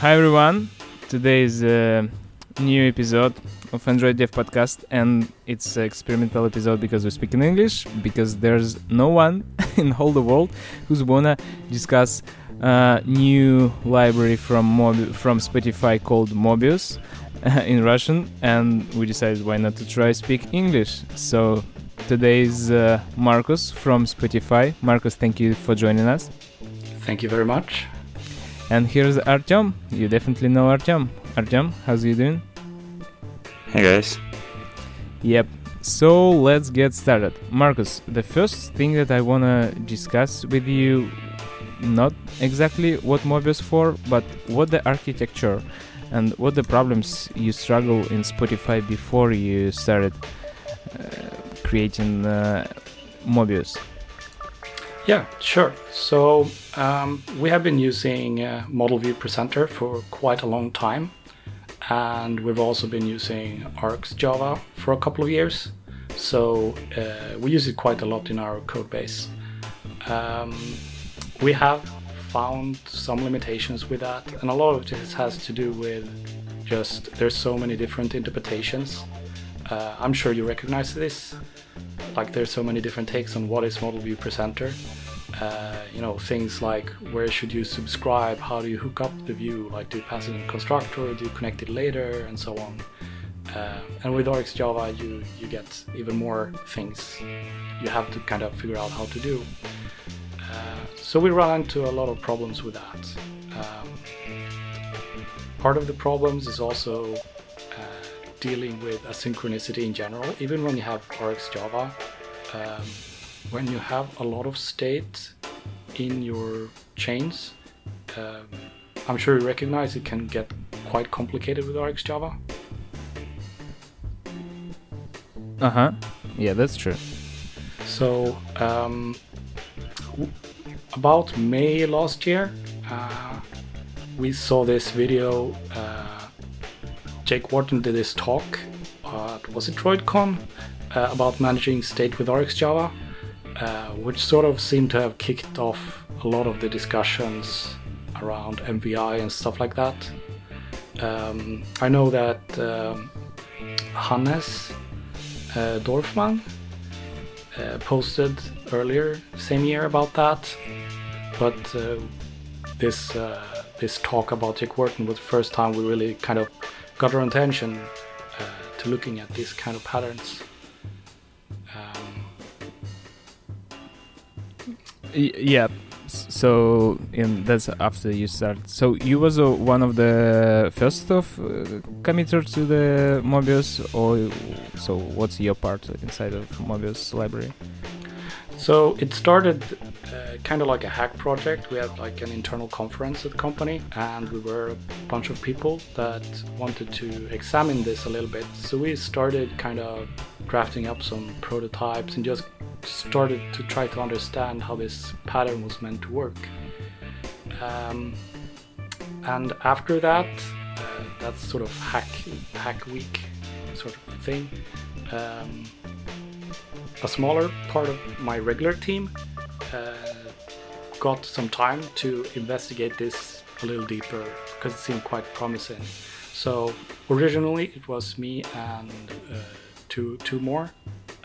Hi everyone. Today is a new episode of Android Dev Podcast, and it's an experimental episode because we speak in English. Because there's no one in all the world who's wanna discuss a new library from Mobi- from Spotify called Mobius in Russian, and we decided why not to try speak English. So today is uh, Marcus from Spotify. Marcus, thank you for joining us. Thank you very much. And here's Artyom. You definitely know Artyom. Artyom, how's you doing? Hey guys. Yep. So let's get started. Marcus, the first thing that I wanna discuss with you, not exactly what Mobius for, but what the architecture and what the problems you struggle in Spotify before you started uh, creating uh, Mobius. Yeah, sure. So um, we have been using uh, Model View Presenter for quite a long time, and we've also been using RxJava for a couple of years. So uh, we use it quite a lot in our code base. Um, we have found some limitations with that, and a lot of this has to do with just there's so many different interpretations. Uh, I'm sure you recognize this. Like there's so many different takes on what is model view presenter. Uh, you know things like where should you subscribe, how do you hook up the view, like do you pass it in constructor, do you connect it later, and so on. Uh, and with RxJava, you you get even more things you have to kind of figure out how to do. Uh, so we run into a lot of problems with that. Um, part of the problems is also dealing with asynchronicity in general. Even when you have RxJava, um, when you have a lot of state in your chains, um, I'm sure you recognize it can get quite complicated with RxJava. Uh huh. Yeah, that's true. So, um, w- about May last year, uh, we saw this video. Uh, Jake Wharton did this talk at was it DroidCon uh, about managing state with RxJava, uh, which sort of seemed to have kicked off a lot of the discussions around MVI and stuff like that. Um, I know that um, Hannes uh, Dorfmann uh, posted earlier same year about that, but uh, this uh, this talk about Jake Wharton was the first time we really kind of got our attention uh, to looking at these kind of patterns. Um, yeah. So in that's after you start. So you was uh, one of the first of uh, committer to the Mobius, or so what's your part inside of Mobius library? So it started uh, kind of like a hack project. We had like an internal conference at the company, and we were a bunch of people that wanted to examine this a little bit. So we started kind of drafting up some prototypes and just started to try to understand how this pattern was meant to work. Um, and after that, uh, that's sort of hack hack week sort of thing. Um, a smaller part of my regular team uh, got some time to investigate this a little deeper because it seemed quite promising. So originally it was me and uh, two two more.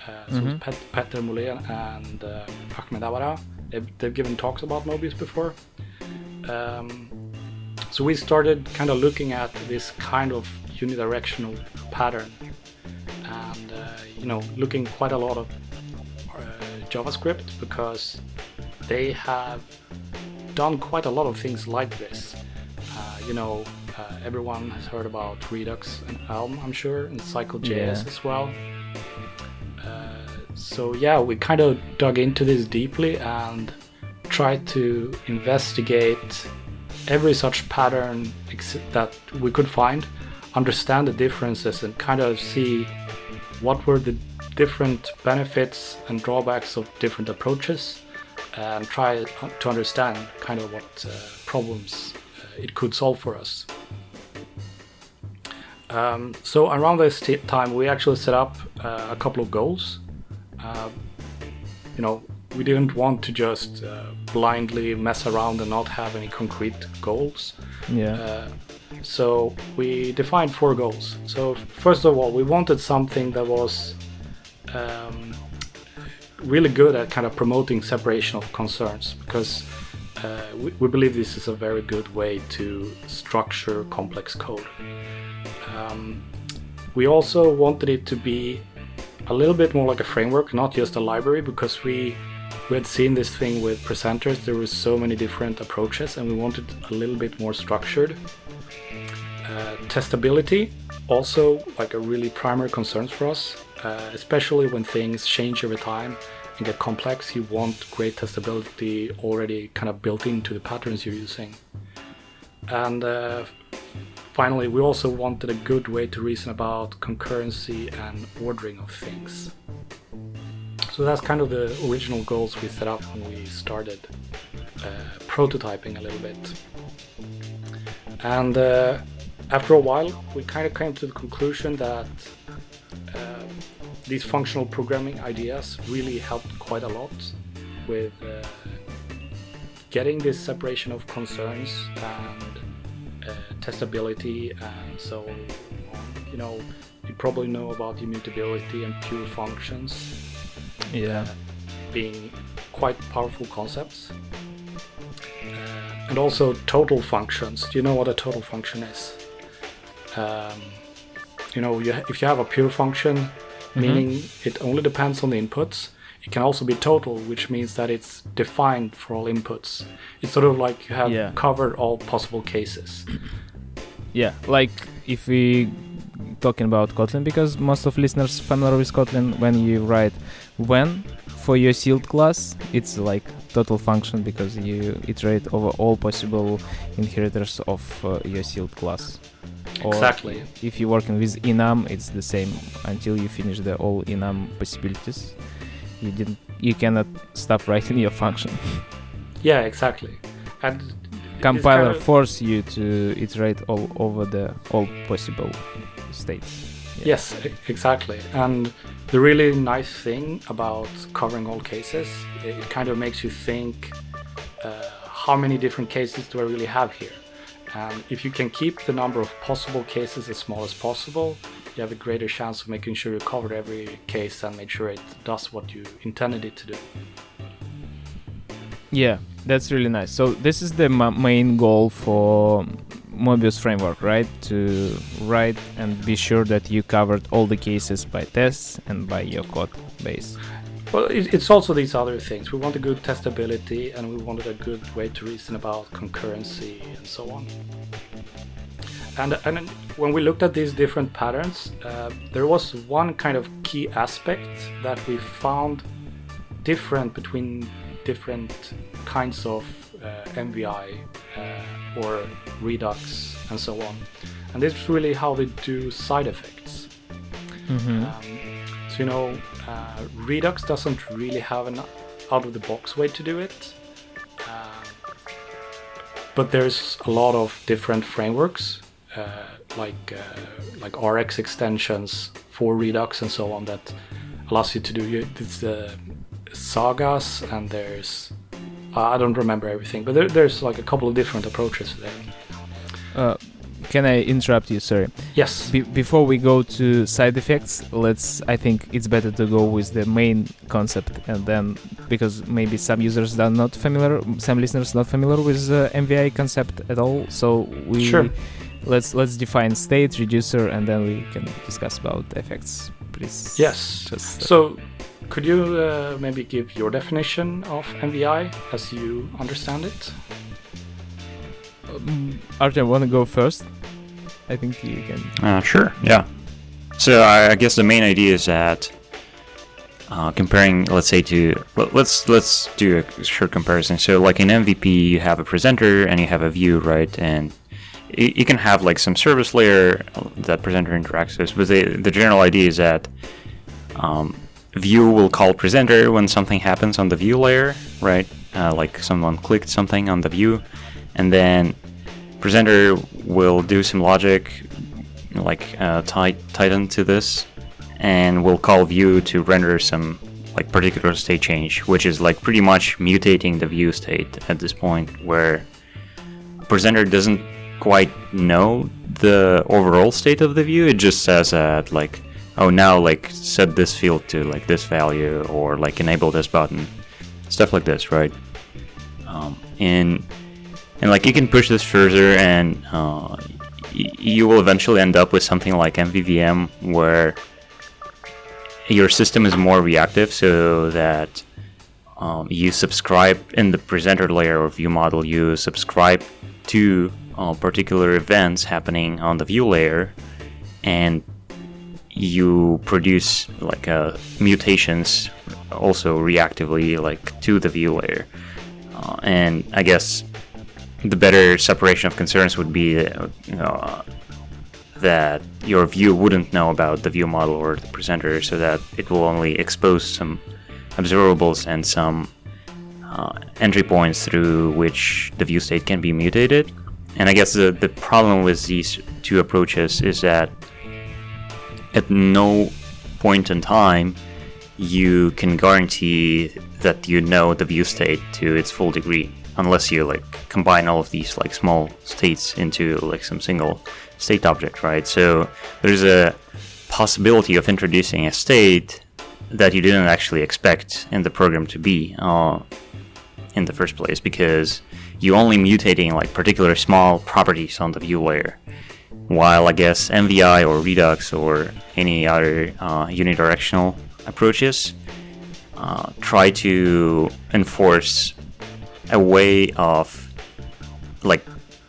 Uh, so it was Mhm. Pet, Petter Måhlén and uh, Ahmed Awara. They've, they've given talks about Mobius before. Um, so we started kind of looking at this kind of unidirectional pattern and uh, you know looking quite a lot of JavaScript because they have done quite a lot of things like this. Uh, you know, uh, everyone has heard about Redux and Elm, I'm sure, and CycleJS Yeah. as well. Uh, so yeah, we kind of dug into this deeply and tried to investigate every such pattern ex- that we could find, understand the differences, and kind of see what were the different benefits and drawbacks of different approaches, and try to understand kind of what uh, problems uh, it could solve for us. Um, so around this t- time, we actually set up uh, a couple of goals. Uh, you know, we didn't want to just uh, blindly mess around and not have any concrete goals. Yeah. Uh, so we defined four goals. So first of all, we wanted something that was um, really good at kind of promoting separation of concerns because uh, we, we, believe this is a very good way to structure complex code. Um, we also wanted it to be a little bit more like a framework, not just a library, because we we had seen this thing with presenters. There were so many different approaches, and we wanted a little bit more structured. Uh, testability, also like a really primary concern for us, uh, especially when things change over time and get complex. You want great testability already kind of built into the patterns you're using. And uh, finally, we also wanted a good way to reason about concurrency and ordering of things. So that's kind of the original goals we set up when we started uh, prototyping a little bit. And uh, after a while, we kind of came to the conclusion that these functional programming ideas really helped quite a lot with uh, getting this separation of concerns and uh, testability and so. You know, you probably know about immutability and pure functions. Yeah. being quite powerful concepts. and also total functions. Do you know what a total function is? um, you know, you, if you have a pure function, mm-hmm. meaning it only depends on the inputs, it can also be total, which means that it's defined for all inputs. It's sort of like you have yeah. covered all possible cases. Yeah, like if we talking about Kotlin, because most of listeners familiar with Kotlin, when you write when for your sealed class, it's like total function because you iterate over all possible inheritors of uh, your sealed class. Exactly. If you're working with enum, it's the same until you finish the all enum possibilities. You didn't, you cannot stop writing your function. yeah, exactly. And compiler kind of force you to iterate all over the all possible states. Yeah. Yes, exactly. And the really nice thing about covering all cases, it, kind of makes you think, uh, how many different cases do I really have here? And if you can keep the number of possible cases as small as possible, you have a greater chance of making sure you cover every case and make sure it does what you intended it to do. Yeah, that's really nice. So this is the ma- main goal for Mobius framework, right? To write and be sure that you covered all the cases by tests and by your code base. Well, it's also these other things. We want a good testability and we wanted a good way to reason about concurrency and so on. And, and when we looked at these different patterns, uh, there was one kind of key aspect that we found different between different kinds of uh, MVI uh, or Redux and so on. And this is really how they do side effects. Mm-hmm. Um, so, you know, uh, Redux doesn't really have an out of the box way to do it. Uh, but there's a lot of different frameworks uh, like uh, like RX extensions for Redux and so on that allows you to do it's the sagas and there's I don't remember everything, but there, there's like a couple of different approaches there. Can I interrupt you? Sorry. Yes. Be- before we go to side effects, let's. I think it's better to go with the main concept, and then because maybe some users are not familiar, some listeners not familiar with uh, MVI concept at all. So we sure. let's let's define state reducer, and then we can discuss about effects. Please. Yes. Just, uh, so. Could you uh, maybe give your definition of MVI as you understand it? Um, Artem, want to go first? I think you can. Uh, sure. Yeah. So I guess the main idea is that uh, comparing, let's say, to let's let's do a short comparison. So like in MVP, you have a presenter and you have a view, right? And you can have like some service layer that presenter interacts with, but the the general idea is that um, view will call presenter when something happens on the view layer, right? Uh, like someone clicked something on the view, and then presenter will do some logic like uh, tighten to this and we'll call view to render some like particular state change, which is like pretty much mutating the view state at this point, where presenter doesn't quite know the overall state of the view. It just says that like, oh now like set this field to like this value or like enable this button, stuff like this, right? Um, and and like you can push this further and uh, y- you will eventually end up with something like MVVM where your system is more reactive so that um, you subscribe in the presenter layer or view model. You subscribe to uh, particular events happening on the view layer and you produce like uh, mutations also reactively like to the view layer. Uh, and i guess the better separation of concerns would be uh, uh, that your view wouldn't know about the view model or the presenter so that it will only expose some observables and some uh, entry points through which the view state can be mutated. And I guess the, the problem with these two approaches is that at no point in time you can guarantee that you know the view state to its full degree unless you like combine all of these like small states into like some single state object, right? So there's a possibility of introducing a state that you didn't actually expect in the program to be uh, in the first place because you only mutating like particular small properties on the view layer. While I guess MVI or Redux or any other uh, unidirectional approaches uh, try to enforce a way of like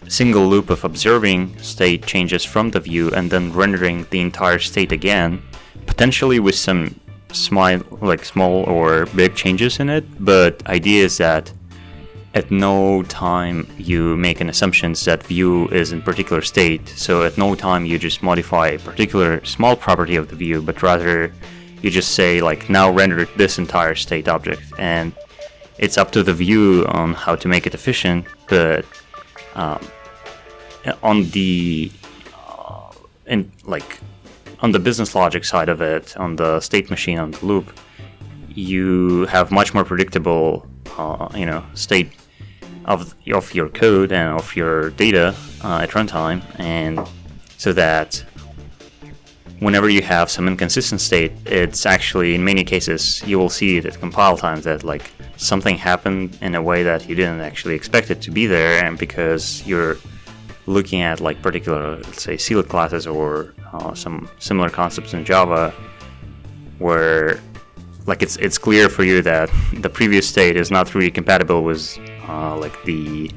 single loop of observing state changes from the view and then rendering the entire state again, potentially with some small like small or big changes in it. But idea is that at no time you make an assumption that view is in particular state. So at no time you just modify a particular small property of the view, but rather you just say like now render this entire state object and it's up to the view on how to make it efficient, but um, on the uh, in like on the business logic side of it, on the state machine, on the loop, you have much more predictable, uh, you know, state of of your code and of your data uh, at runtime, and so that whenever you have some inconsistent state, it's actually in many cases you will see it at compile times that like something happened in a way that you didn't actually expect it to be there, and because you're looking at like particular, let's say, sealed classes or uh, some similar concepts in Java, where like it's it's clear for you that the previous state is not really compatible with uh, like the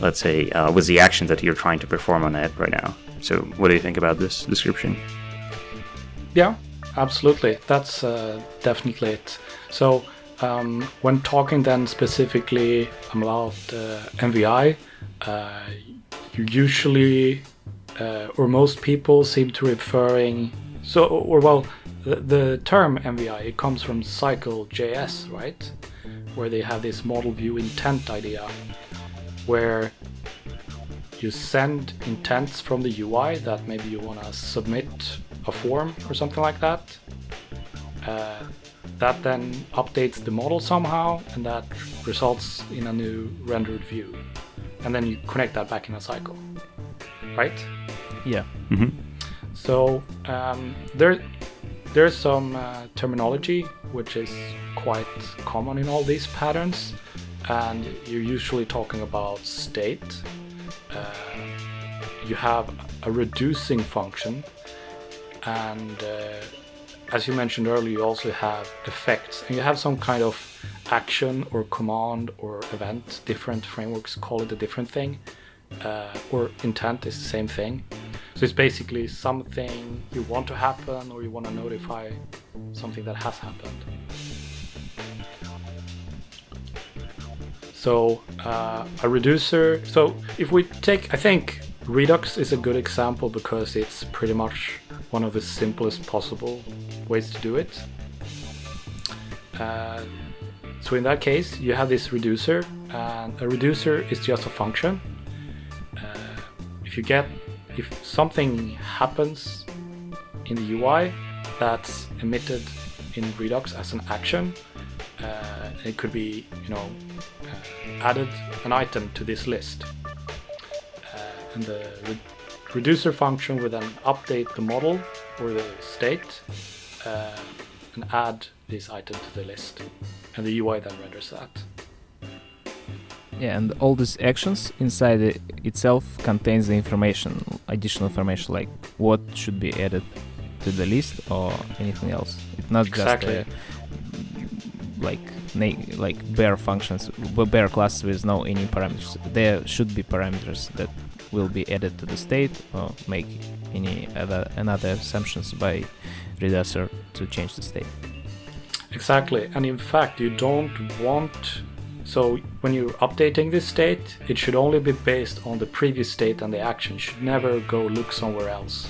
let's say uh, with the action that you're trying to perform on it right now. So, what do you think about this description? Yeah, absolutely. That's uh, definitely it. So, um, when talking then specifically about uh, MVI, uh, you usually, uh, or most people seem to referring, so, or well, the, the term MVI, it comes from Cycle.js, right? Where they have this model view intent idea, where you send intents from the UI that maybe you want to submit a form or something like that. Uh, that then updates the model somehow, and that results in a new rendered view. And then you connect that back in a cycle, right? Yeah. Mm-hmm. So um, there, there's some uh, terminology which is quite common in all these patterns, and you're usually talking about state. Uh, you have a reducing function, and uh, as you mentioned earlier, you also have effects, and you have some kind of action or command or event. Different frameworks call it a different thing, uh, or intent is the same thing. So it's basically something you want to happen or you want to notify something that has happened. So uh, a reducer. So if we take, I think Redux is a good example because it's pretty much one of the simplest possible ways to do it. Uh, so in that case, you have this reducer, and a reducer is just a function. Uh, if you get, if something happens in the UI that's emitted in Redux as an action. Uh, it could be, you know, uh, added an item to this list. Uh, and the reducer function will then update the model or the state uh, and add this item to the list. And the UI then renders that. Yeah, and all these actions inside it itself contains the information, additional information like what should be added to the list or anything else. It's not Exactly. just uh, like like bare functions, bare classes with no any parameters. There should be parameters that will be added to the state or make any other another assumptions by reducer to change the state. Exactly, and in fact, you don't want. So when you're updating this state, it should only be based on the previous state and the action. You should never go look somewhere else.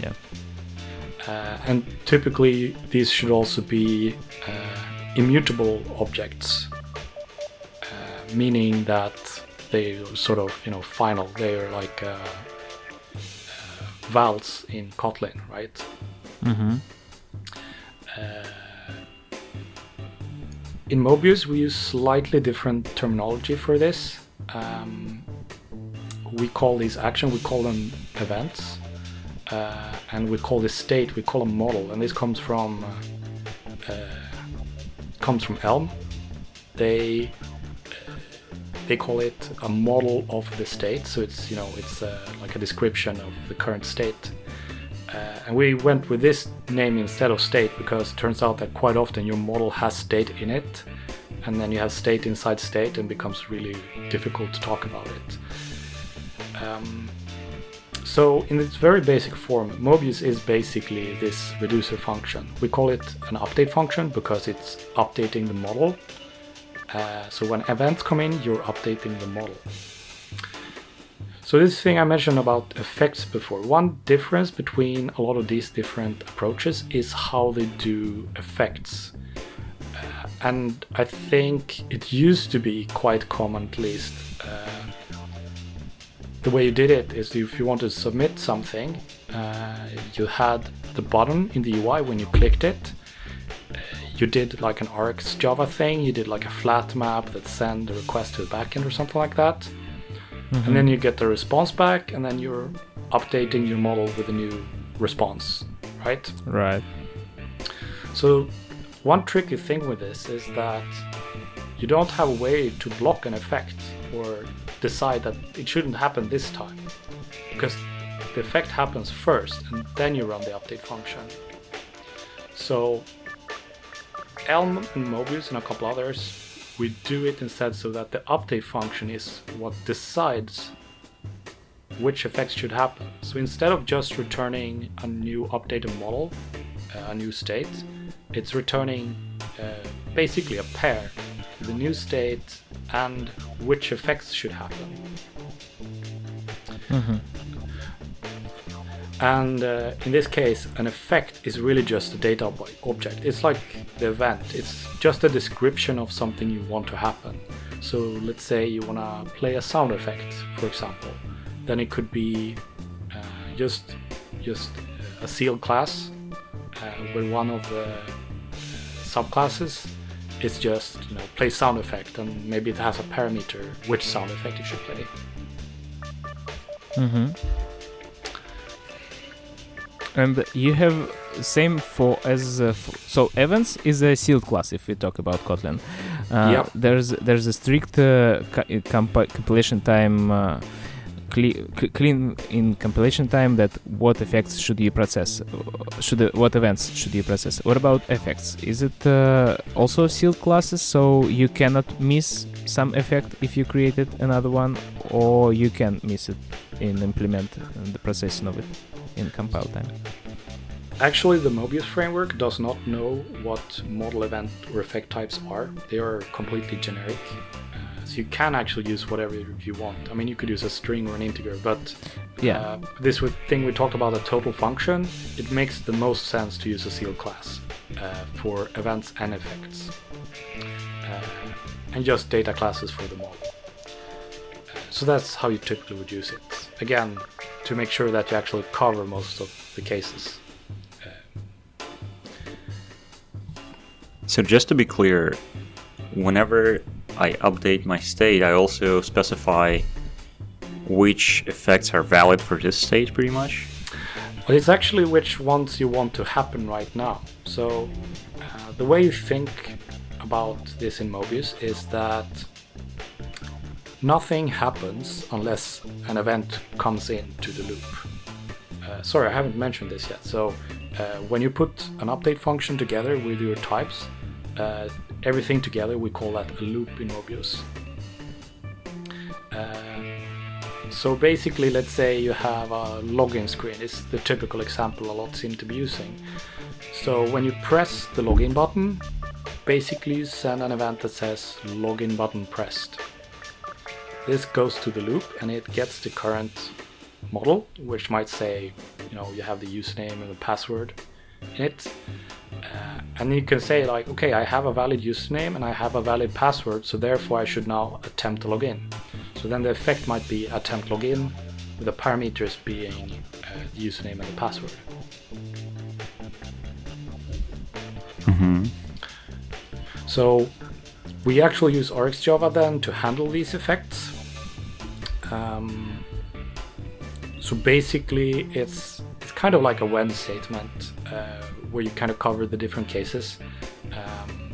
Yeah. Uh, and typically, these should also be uh, immutable objects, uh, meaning that they sort of you know final. They are like uh, uh, in Kotlin, right? Mm-hmm. Uh, in Mobius, we use slightly different terminology for this. Um, we call these action, we call them events, uh, and we call this state, we call them model, and this comes from uh, comes from Elm. They they call it a model of the state, so it's you know it's uh, like a description of the current state. Uh, and we went with this name instead of state because it turns out that quite often your model has state in it, and then you have state inside state, and becomes really difficult to talk about it. Um, so, in its very basic form, Mobius is basically this reducer function. We call it an update function because it's updating the model. Uh, so, when events come in, you're updating the model. So this thing I mentioned about effects before, one difference between a lot of these different approaches is how they do effects. Uh, and I think it used to be quite common, at least. Uh, the way you did it is if you want to submit something, uh, you had the button in the UI when you clicked it. You did like an RxJava thing, you did like a flat map that send the request to the backend or something like that. And mm-hmm. then you get the response back and then you're updating your model with a new response right? Right. so one tricky thing with this is that you don't have a way to block an effect or decide that it shouldn't happen this time because the effect happens first and then you run the update function. So elm and mobius and a couple others we do it instead so that the update function is what decides which effects should happen. So instead of just returning a new updated model, uh, a new state, it's returning uh, basically a pair the new state and which effects should happen. Mm-hmm. And uh, in this case, an effect is really just a data ob- object. It's like the event, it's just a description of something you want to happen. So let's say you want to play a sound effect, for example. Then it could be uh, just just a sealed class uh, where one of the uh, subclasses is just you know play sound effect, and maybe it has a parameter which sound effect you should play. Mm-hmm. And you have same for as uh, so events is a sealed class if we talk about Kotlin. Uh, Yep. There's there's a strict uh, ca- compi- compilation time. Uh, cle- clean in compilation time that what effects should you process uh, should uh, what events should you process what about effects is it uh, also sealed classes so you cannot miss some effect if you created another one or you can miss it in implement uh, the processing of it in compile time Actually, the Mobius framework does not know what model event or effect types are. They are completely generic. Uh, so you can actually use whatever you want. I mean, you could use a string or an integer, but Yeah. uh, this thing we talked about, a total function, it makes the most sense to use a sealed class uh, for events and effects, uh, and just data classes for the model. Uh, so that's how you typically would use it. Again, to make sure that you actually cover most of the cases. So just to be clear, whenever I update my state, I also specify which effects are valid for this state, pretty much. But it's actually which ones you want to happen right now. So uh, the way you think about this in Mobius is that nothing happens unless an event comes into the loop. Uh, sorry, I haven't mentioned this yet. So uh, when you put an update function together with your types, uh, everything together, we call that a loop in Mobius. Uh, so basically, let's say you have a login screen. It's the typical example a lot seem to be using. So when you press the login button, basically you send an event that says login button pressed. This goes to the loop and it gets the current model, which might say, you know, you have the username and the password in it. Uh, and you can say like, okay, I have a valid username and I have a valid password, so therefore I should now attempt to log in. So then the effect might be attempt login, with the parameters being uh, the username and the password. Mm-hmm. So we actually use RxJava then to handle these effects. Um, so basically, it's it's kind of like a when statement uh, where you kind of cover the different cases. Um,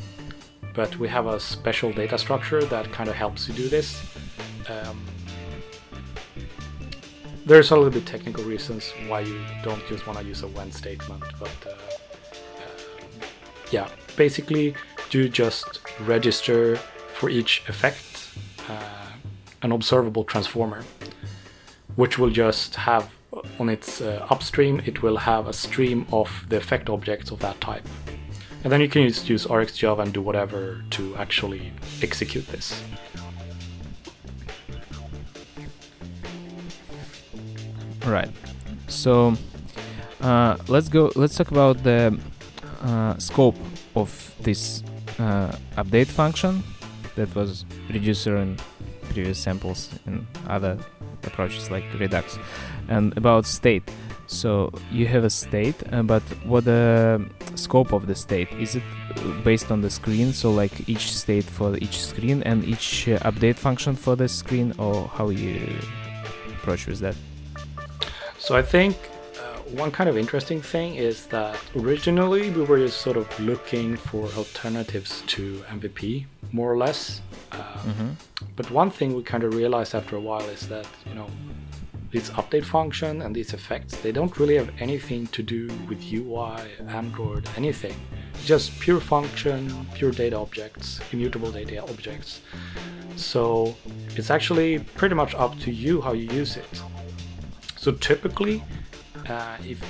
but we have a special data structure that kind of helps you do this. Um, there's a little bit technical reasons why you don't just want to use a when statement, but uh, um, yeah, basically you just register for each effect uh, an observable transformer, which will just have on its uh, upstream, it will have a stream of the effect objects of that type. And then you can just use RxJava and do whatever to actually execute this. Right. So uh, let's go. Let's talk about the uh, scope of this uh, update function that was reducer in previous samples and other approaches like Redux, and about state. So you have a state, uh, but what the scope of the state is it based on the screen? So like each state for each screen and each uh, update function for the screen, or how you approach with that? So I think uh, one kind of interesting thing is that originally we were just sort of looking for alternatives to MVP, more or less. Um, Mm-hmm. But one thing we kind of realized after a while is that you know this update function and these effects they don't really have anything to do with UI, Android, anything. Just pure function, pure data objects, immutable data objects. So it's actually pretty much up to you how you use it. So typically, uh, if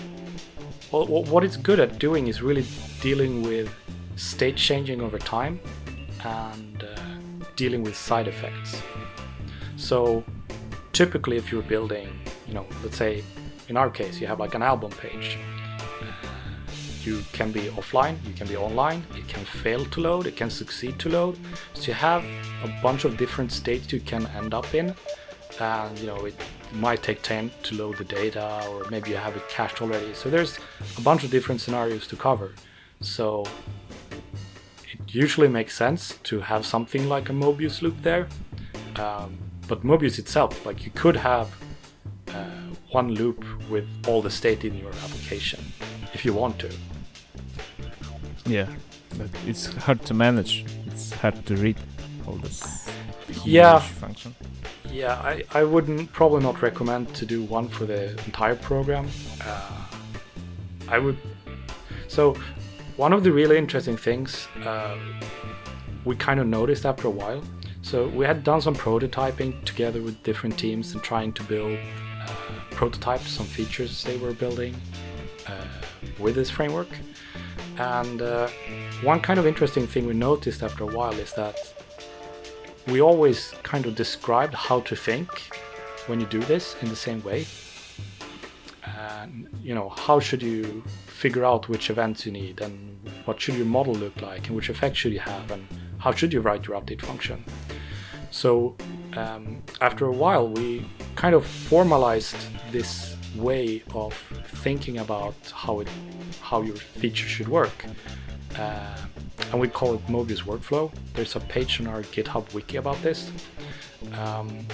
well, what it's good at doing is really dealing with state changing over time and uh, dealing with side effects. So typically, if you're building, you know, let's say in our case, you have like an album page. Uh, You can be offline, you can be online, it can fail to load, it can succeed to load. So you have a bunch of different states you can end up in, and you know it might take time to load the data, or maybe you have it cached already. So there's a bunch of different scenarios to cover. So it usually makes sense to have something like a Mobius loop there. Um, but Mobius itself, like you could have uh, one loop with all the state in your application if you want to. Yeah, but it's hard to manage. It's hard to read all this. Yeah. function. Yeah, I, I wouldn't probably not recommend to do one for the entire program. Uh, I would. So, one of the really interesting things uh, we kind of noticed after a while. So we had done some prototyping together with different teams and trying to build uh, prototypes, some features they were building uh, with this framework. And uh, one kind of interesting thing we noticed after a while is that we always kind of described how to think when you do this in the same way. And you know, how should you figure out which events you need, and what should your model look like, and which effects should you have, and how should you write your update function. So um, after a while, we kind of formalized this way of thinking about how it, how your feature should work, uh, and we call it Mobius Workflow. There's a page on our GitHub wiki about this. Um,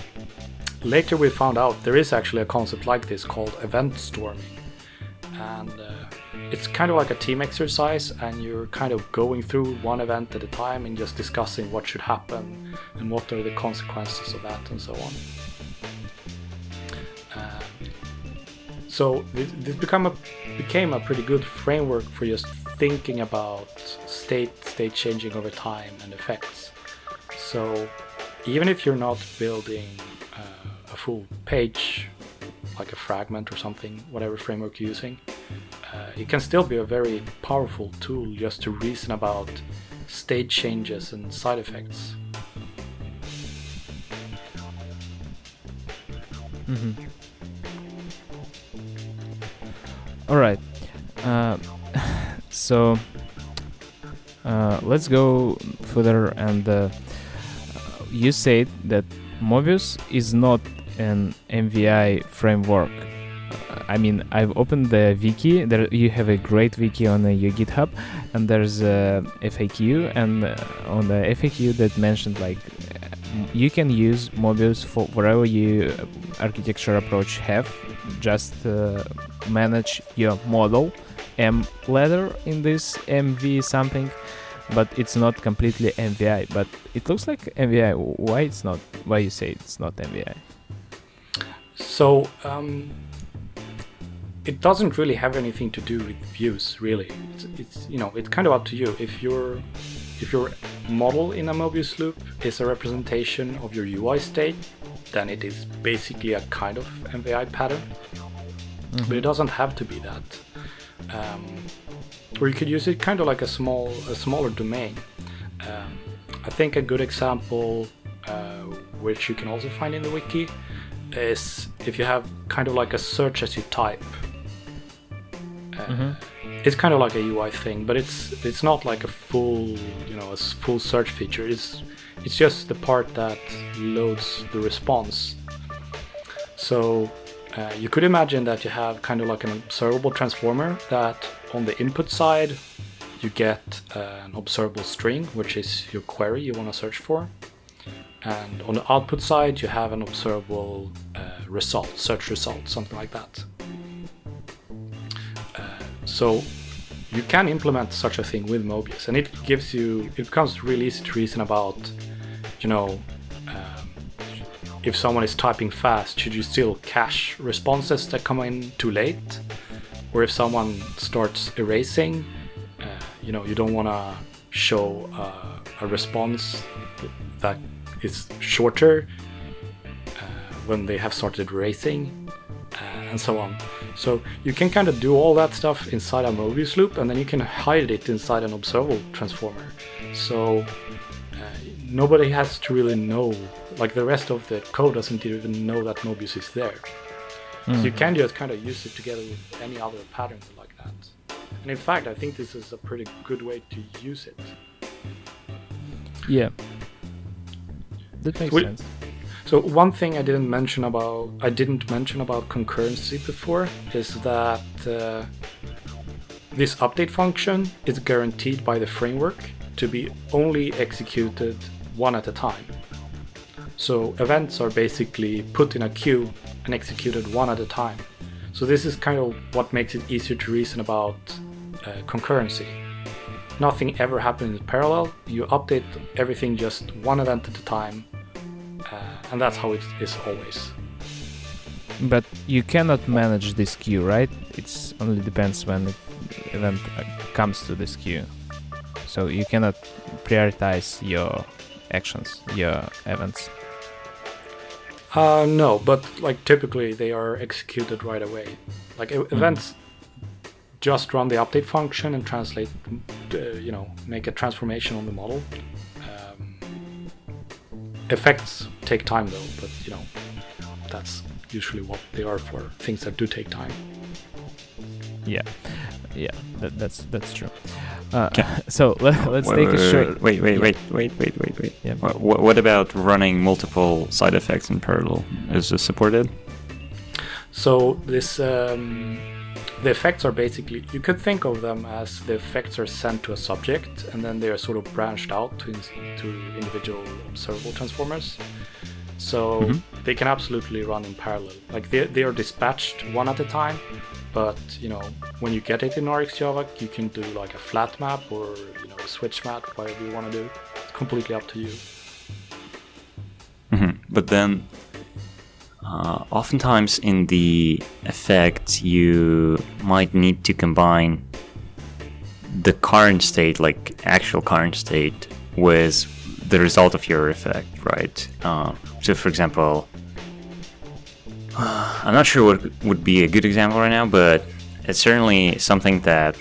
later, we found out there is actually a concept like this called event storming, and uh, it's kind of like a team exercise, and you're kind of going through one event at a time and just discussing what should happen and what are the consequences of that, and so on. Uh, so this, become a, became a pretty good framework for just thinking about state state changing over time and effects. So even if you're not building uh, a full page like a fragment or something, whatever framework you're using, uh, it can still be a very powerful tool just to reason about state changes and side effects. Mm-hmm. All right. Uh, so uh, let's go further. And uh, you said that Mobius is not an MVI framework. I mean, I've opened the wiki. There, you have a great wiki on uh, your GitHub, and there's a FAQ, and uh, on the FAQ that mentioned like you can use Mobius for whatever you architecture approach have. Just uh, manage your model M letter in this MV something, but it's not completely MVI. But it looks like MVI. Why it's not? Why you say it's not MVI? So um, it doesn't really have anything to do with views, really. It's, it's you know it's kind of up to you if your if your model in a Mobius loop is a representation of your UI state, then it is basically a kind of MVI pattern. Mm-hmm. But it doesn't have to be that. Um, or you could use it kind of like a small a smaller domain. Um, I think a good example, uh, which you can also find in the wiki, is if you have kind of like a search as you type. Uh, mm-hmm. It's kind of like a UI thing, but it's it's not like a full you know a full search feature. It's it's just the part that loads the response. So uh, you could imagine that you have kind of like an observable transformer that on the input side you get uh, an observable string, which is your query you want to search for. And on the output side, you have an observable uh, result, search result, something like that. Uh, so you can implement such a thing with Mobius, and it gives you, it becomes really easy to reason about, you know, if someone is typing fast, should you still cache responses that come in too late? Or if someone starts erasing, uh, you know, you don't want to show uh, a response that is shorter uh, when they have started racing uh, and so on. So you can kind of do all that stuff inside a Mobius loop and then you can hide it inside an observable transformer. So uh, nobody has to really know, like the rest of the code doesn't even know that Mobius is there. Mm. So you can just kind of use it together with any other patterns like that. And in fact, I think this is a pretty good way to use it. Yeah. That makes sense. So one thing I didn't mention about I didn't mention about concurrency before is that uh, this update function is guaranteed by the framework to be only executed one at a time. So events are basically put in a queue and executed one at a time. So this is kind of what makes it easier to reason about uh, concurrency. Nothing ever happens in parallel. You update everything just one event at a time uh, and that's how it is always. But you cannot manage this queue, right? It only depends when the event uh, comes to this queue. So you cannot prioritize your actions, your events. Uh, no, but like typically they are executed right away. Like mm. events just run the update function and translate, uh, you know, make a transformation on the model, effects take time though, but you know, that's usually what they are for things that do take time. Yeah, yeah, that, that's that's true. Uh, so let, us take a short. Wait, wait, wait, wait, wait, wait, wait. Yeah. What, what about running multiple side effects in parallel? Is this supported? So this um, the effects are basically you could think of them as the effects are sent to a subject and then they are sort of branched out to, to individual observable transformers. So Mhm. they can absolutely run in parallel. Like they, they are dispatched one at a time, but you know when you get it in RxJava, you can do like a flat map or you know a switch map, whatever you want to do. It's completely up to you. Mhm. But then, uh, oftentimes in the effect, you might need to combine the current state, like actual current state, with the result of your effect, right? Uh, so, for example, uh, I'm not sure what would be a good example right now, but it's certainly something that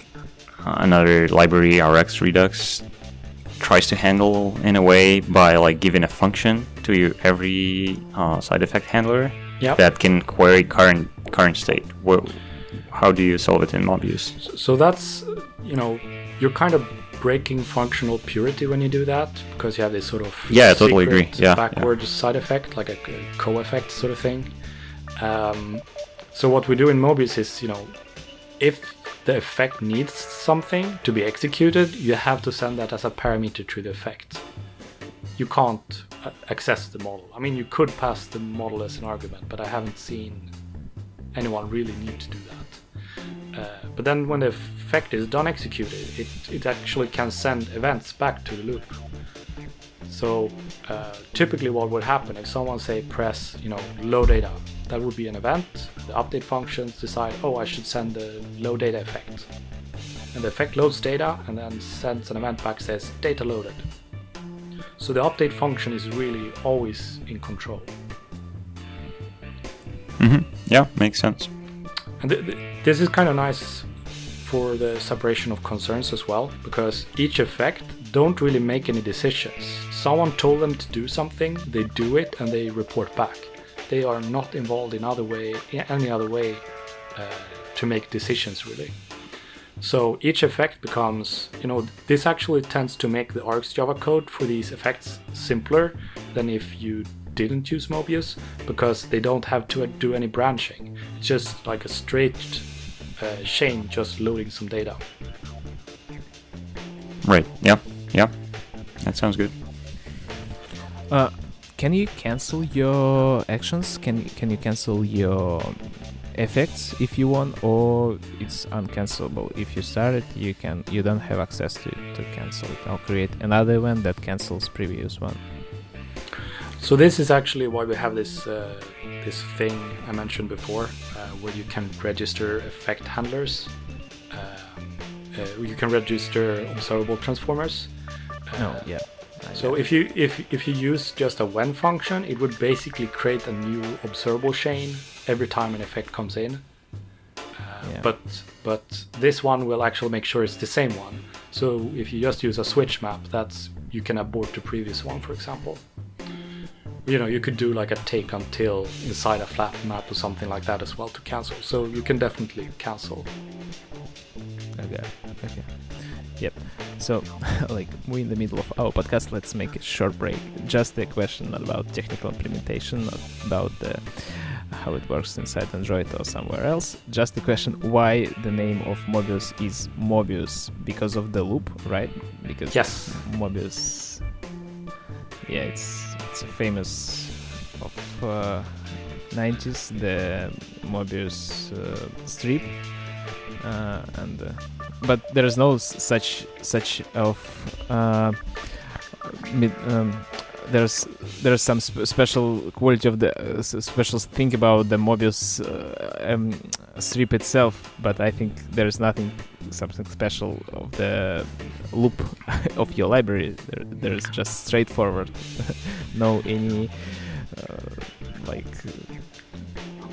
uh, another library, RX Redux, tries to handle in a way by like giving a function to your every uh, side effect handler Yep. that can query current current state. How do you solve it in Mobius? So- that's, you know, you're kind of breaking functional purity when you do that because you have this sort of Yeah, I totally agree. secret Yeah, side effect, like a co-effect sort of thing. Um, so what we do in Mobius is, you know, if the effect needs something to be executed, you have to send that as a parameter to the effect. You can't uh, access the model. I mean, you could pass the model as an argument, but I haven't seen anyone really need to do that. Uh, but then when the effect is done executed, it, it actually can send events back to the loop. So uh, typically what would happen if someone say press, you know, load data, that would be an event. The update functions decide, oh, I should send the load data effect. And the effect loads data and then sends an event back says data loaded. So the update function is really always in control. hmm Yeah, makes sense. And th- th- this is kind of nice for the separation of concerns as well, because each effect don't really make any decisions. Someone told them to do something, they do it, and they report back. They are not involved in other way, in any other way, uh, to make decisions really. So each effect becomes, you know, this actually tends to make the RxJava code for these effects simpler than if you didn't use Mobius because they don't have to do any branching. It's just like a straight uh, chain just loading some data. Right. Yeah. Yeah. That sounds good. Uh, can you cancel your actions? Can can you cancel your effects if you want, or it's uncancelable? If you start it, you can you don't have access to to cancel it. I'll create another event that cancels previous one. So this is actually why we have this uh, this thing I mentioned before, uh, where you can register effect handlers. Um, uh, you can register observable transformers. No, Uh, yeah. So if you if if you use just a when function, it would basically create a new observable chain every time an effect comes in. Uh, Yeah. But but this one will actually make sure it's the same one. So if you just use a switch map, that's you can abort the previous one, for example. You know, you could do like a take until inside a flat map or something like that as well to cancel. So you can definitely cancel. Okay. Okay. Yep. So, like, we're in the middle of our podcast. Let's make a short break. Just a question, not about technical implementation, not about the how it works inside Android or somewhere else. Just a question: Why the name of Mobius is Mobius? Because of the loop, right? Because Yes. Mobius. Yeah, it's it's a famous of uh, 90s the Mobius uh, strip, uh, and uh, but there is no such such of uh, mid, um, there's there's some sp- special quality of the uh, special thing about the Mobius uh, um, strip itself, but I think there's nothing something special of the loop of your library. There, there's just straightforward, no any uh, like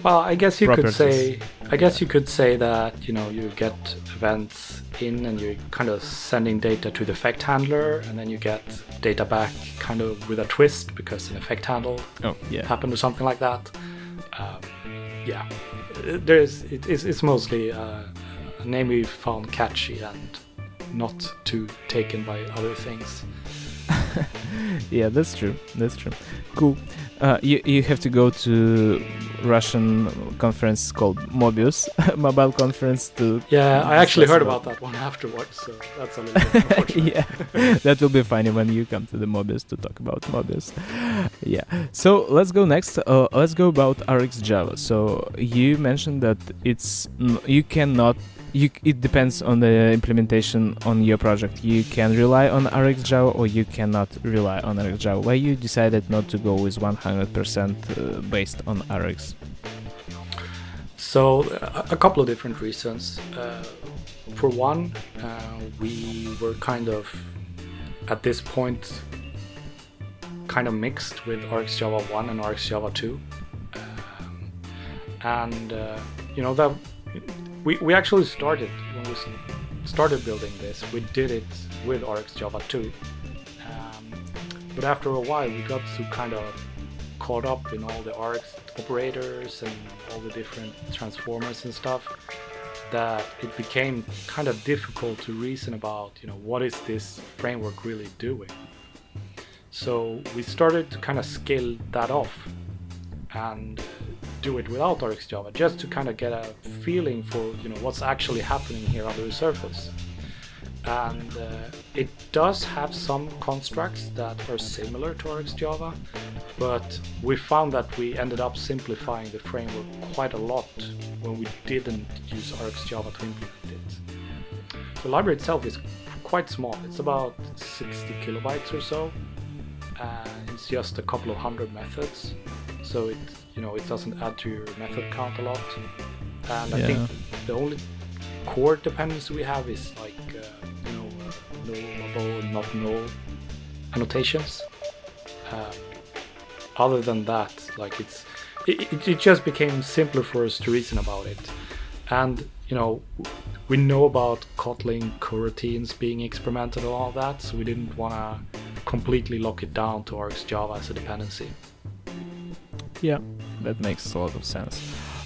Well, I guess you could say, I guess you could say that you know you get events in and you're kind of sending data to the effect handler, and then you get data back kind of with a twist because an effect handle oh yeah. happened or something like that. Um, yeah, there's it, it's, it's mostly uh, name we found catchy and not too taken by other things. yeah, that's true. That's true. Cool. Uh, you you have to go to Russian conference called Mobius mobile conference to. Yeah, I actually heard about that one afterwards, so that's a little bit unfortunate. yeah, that will be funny when you come to the Mobius to talk about Mobius. Yeah. So let's go next. Uh, let's go about RxJava. So you mentioned that it's n- you cannot. You, it depends on the implementation on your project. You can rely on RxJava or you cannot rely on RxJava. Why you decided not to go with 100% uh, based on RX? So, a, a couple of different reasons. Uh, for one, uh, we were kind of at this point kind of mixed with RxJava 1 and RxJava 2. Um, and, uh, you know, that we, we actually started when we started building this, we did it with RxJava 2. Um, but after a while, we got to kind of caught up in all the Rx operators and all the different transformers and stuff that it became kind of difficult to reason about, you know, what is this framework really doing? So we started to kind of scale that off and do it without RxJava just to kind of get a feeling for, you know, what's actually happening here under the surface. And uh, it does have some constructs that are similar to RxJava, but we found that we ended up simplifying the framework quite a lot when we didn't use RxJava to implement it. The library itself is quite small. It's about 60 kilobytes or so, and it's just a couple of hundred methods. So it, you know, it doesn't add to your method count a lot. And I Yeah. think the only core dependency we have is like, uh, you know, no, mobile, not null annotations. Um, other than that, like it's it, it, it just became simpler for us to reason about it. And you know, we know about Kotlin coroutines being experimented and all that, so we didn't want to completely lock it down to RxJava as a dependency. Yeah, that makes a lot of sense.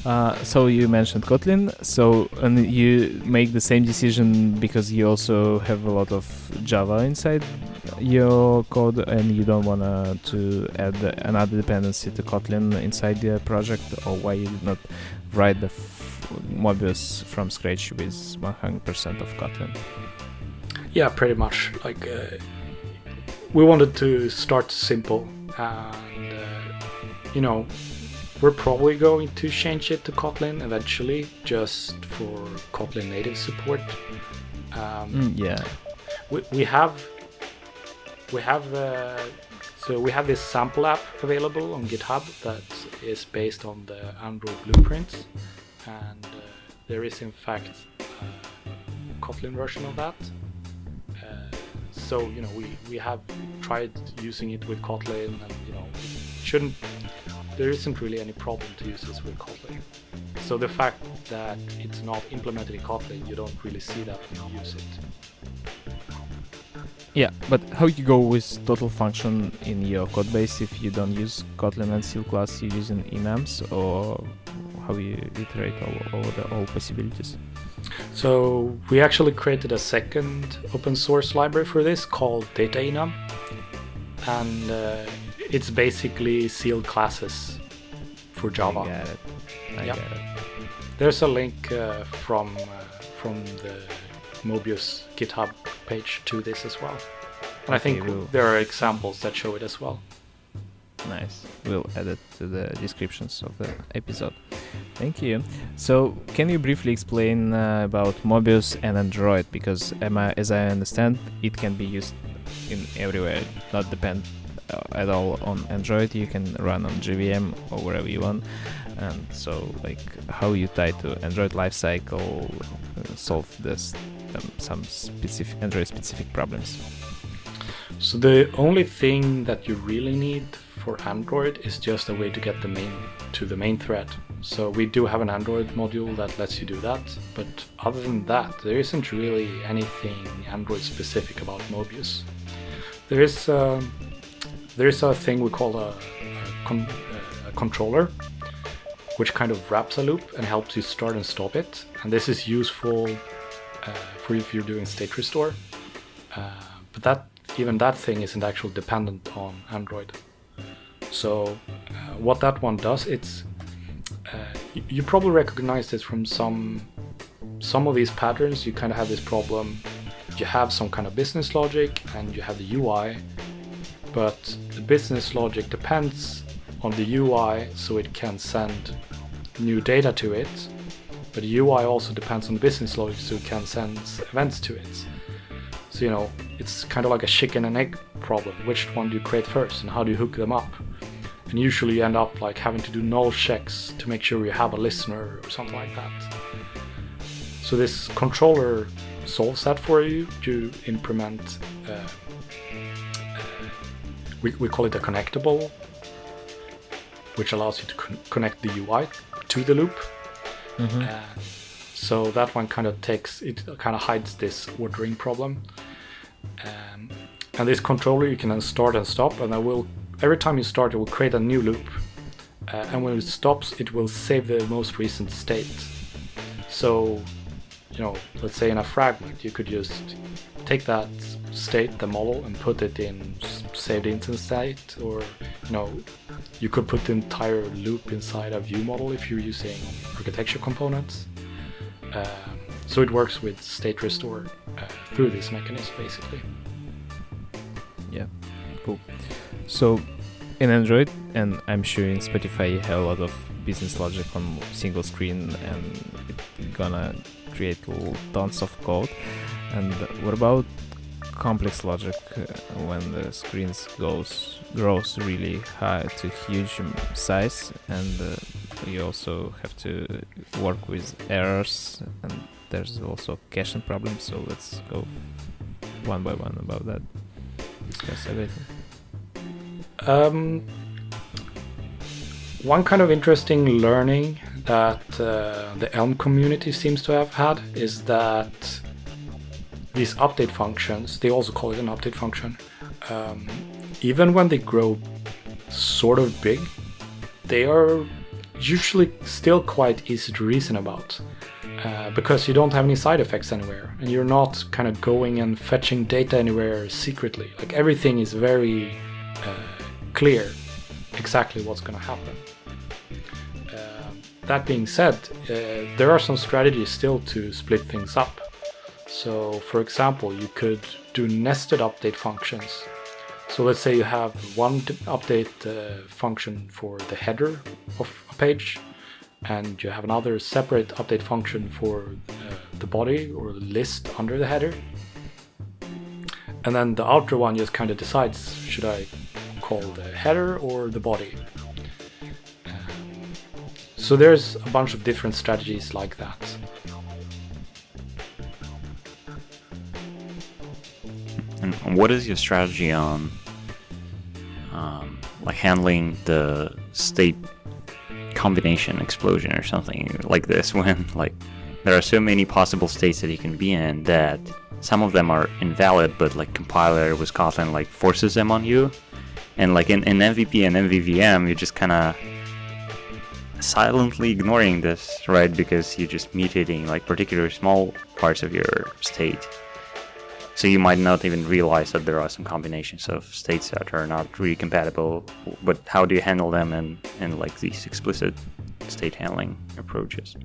Uh, so you mentioned Kotlin, so and you make the same decision because you also have a lot of Java inside your code, and you don't wanna add another dependency to Kotlin inside the project, or why you did not write the Mobius from scratch with 100% of Kotlin? Yeah, pretty much. Like uh, we wanted to start simple, and uh, you know, we're probably going to change it to Kotlin eventually, just for Kotlin native support. Um, Mm, yeah. we, we have we have uh, so we have this sample app available on GitHub that is based on the Android blueprints, and uh, there is in fact a Kotlin version of that. Uh, so you know we, we have tried using it with Kotlin, and you know it shouldn't there isn't really any problem to use this with Kotlin. So the fact that it's not implemented in Kotlin, you don't really see that when you use it. Yeah, but how you go with total function in your code base if you don't use Kotlin and Seal class, you're using enums or how you iterate all, over the all possibilities? So we actually created a second open source library for this called DataEnum, and uh, it's basically sealed classes for Java. I get it. I Yeah. get it. There's a link uh, from uh, from the Mobius GitHub page to this as well, and I think we'll- there are examples that show it as well. Nice. We'll add it to the descriptions of the episode. Thank you. So, can you briefly explain uh, about Mobius and Android? Because, am I, as I understand, it can be used in everywhere, not depend at all on Android. You can run on JVM or wherever you want. And so, like, how you tie to Android lifecycle, uh, solve this um, some specific Android-specific problems. So the only thing that you really need for Android is just a way to get the main to the main thread. So we do have an Android module that lets you do that, but other than that, there isn't really anything Android specific about Mobius. There is um, there is a thing we call a, a, a controller, which kind of wraps a loop and helps you start and stop it. And this is useful uh, for if you're doing state restore. Uh, but that even that thing isn't actually dependent on Android. So uh, what that one does, it's uh, you, you probably recognize this from some some of these patterns. You kind of have this problem. You have some kind of business logic and you have the UI, but the business logic depends on the UI so it can send new data to it. But the UI also depends on the business logic so it can send events to it. So you know, it's kind of like a chicken and egg problem. Which one do you create first and how do you hook them up? And usually you end up like having to do null checks to make sure you have a listener or something like that. So this controller solves that for you. You implement, uh, we, we call it a connectable, which allows you to con- connect the UI to the loop. Uh, so that one kind of takes it kind of hides this ordering problem. Um, and this controller you can then start and stop, and I will every time you start it will create a new loop, uh, and when it stops it will save the most recent state. So, you know, let's say in a fragment you could just take that state, the model, and put it in saved instance state, or you know, you could put the entire loop inside a view model if you're using architecture components. Um, so it works with state restore uh, through this mechanism basically. Yeah, cool. So in Android and I'm sure in Spotify you have a lot of business logic on single screen and it's gonna create tons of code. And what about complex logic uh, when the screens goes grows really high to huge size and uh, you also have to work with errors and there's also caching problems so let's go one by one about that discuss everything. Um, one kind of interesting learning that uh, the Elm community seems to have had is that these update functions, they also call it an update function, um, even when they grow sort of big, they are usually still quite easy to reason about. Uh, because you don't have any side effects anywhere, and you're not kind of going and fetching data anywhere secretly. Like everything is very uh, clear exactly what's going to happen. Um that being said, uh, there are some strategies still to split things up. So, for example, you could do nested update functions. So, let's say you have one update uh, function for the header of a page, and you have another separate update function for uh, the body or the list under the header. And then the outer one just kind of decides should I call the header or the body. Um, so there's a bunch of different strategies like that. What is your strategy on, um, like handling the state combination explosion or something like this? When like there are so many possible states that you can be in that some of them are invalid, but like compiler with Kotlin like forces them on you, and like in, in MVP and MVVM, you're just kind of silently ignoring this, right? Because you're just mutating like particular small parts of your state. So you might not even realize that there are some combinations of states that are not really compatible. But how do you handle them in, in like these explicit state handling approaches?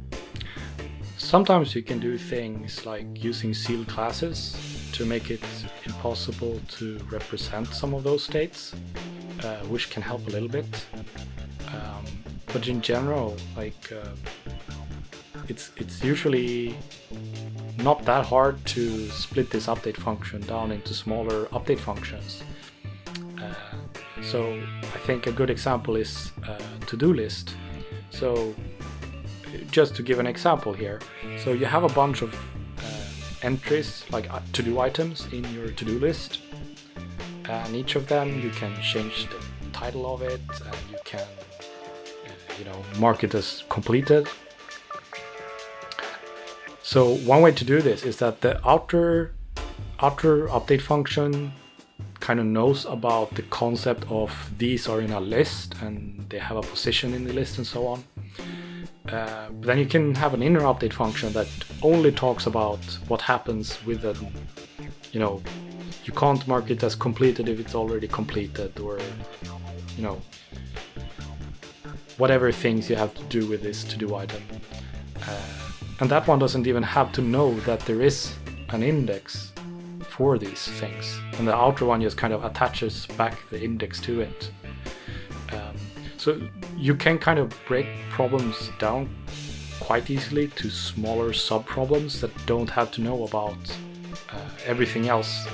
Sometimes you can do things like using sealed classes to make it impossible to represent some of those states, uh, which can help a little bit. Um, but in general, like uh, it's it's usually not that hard to split this update function down into smaller update functions. Uh, so I think a good example is uh, to-do list. So just to give an example here, so you have a bunch of uh, entries like uh, to-do items in your to-do list, and each of them you can change the title of it, and you can, you know, mark it as completed. So one way to do this is that the outer outer update function kind of knows about the concept of these are in a list and they have a position in the list and so on. Uh, then you can have an inner update function that only talks about what happens with a, you know, you can't mark it as completed if it's already completed, or you know, whatever things you have to do with this to-do item. Uh, and that one doesn't even have to know that there is an index for these things, and the outer one just kind of attaches back the index to it. Um, so you can kind of break problems down quite easily to smaller sub problems that don't have to know about uh, everything else.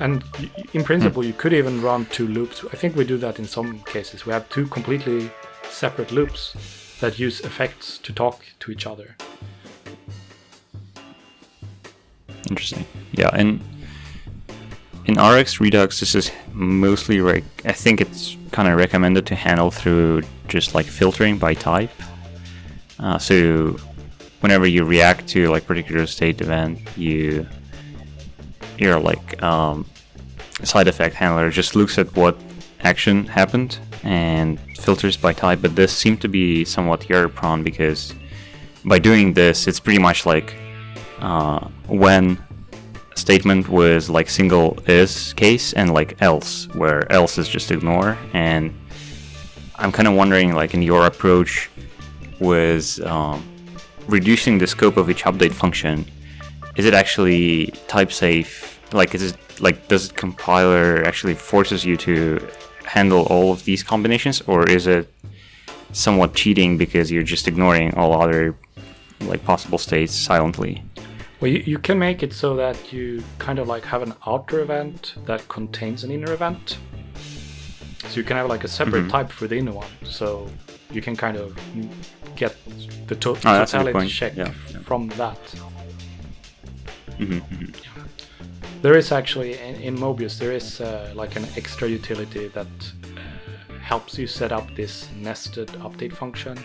And in principle, you could even run two loops. I think we do that in some cases. We have two completely separate loops that use effects to talk to each other. Interesting. Yeah, and in RX Redux, this is mostly rec- I think it's kind of recommended to handle through just like filtering by type. Uh, so whenever you react to like particular state event, you your like um, side effect handler just looks at what action happened and filters by type. But this seemed to be somewhat error prone because by doing this, it's pretty much like uh, when statement was like single is case and like else, where else is just ignore. And I'm kind of wondering, like in your approach, with um, reducing the scope of each update function, is it actually type safe? Like, is it like does it compiler actually forces you to handle all of these combinations, or is it somewhat cheating because you're just ignoring all other like possible states silently? Well, you, you can make it so that you kind of like have an outer event that contains an inner event. So you can have like a separate Mhm. type for the inner one. So you can kind of get the to- Oh, that's a good totality check Yeah, from that. hmm hmm There is actually in, in Mobius there is uh, like an extra utility that uh, helps you set up this nested update function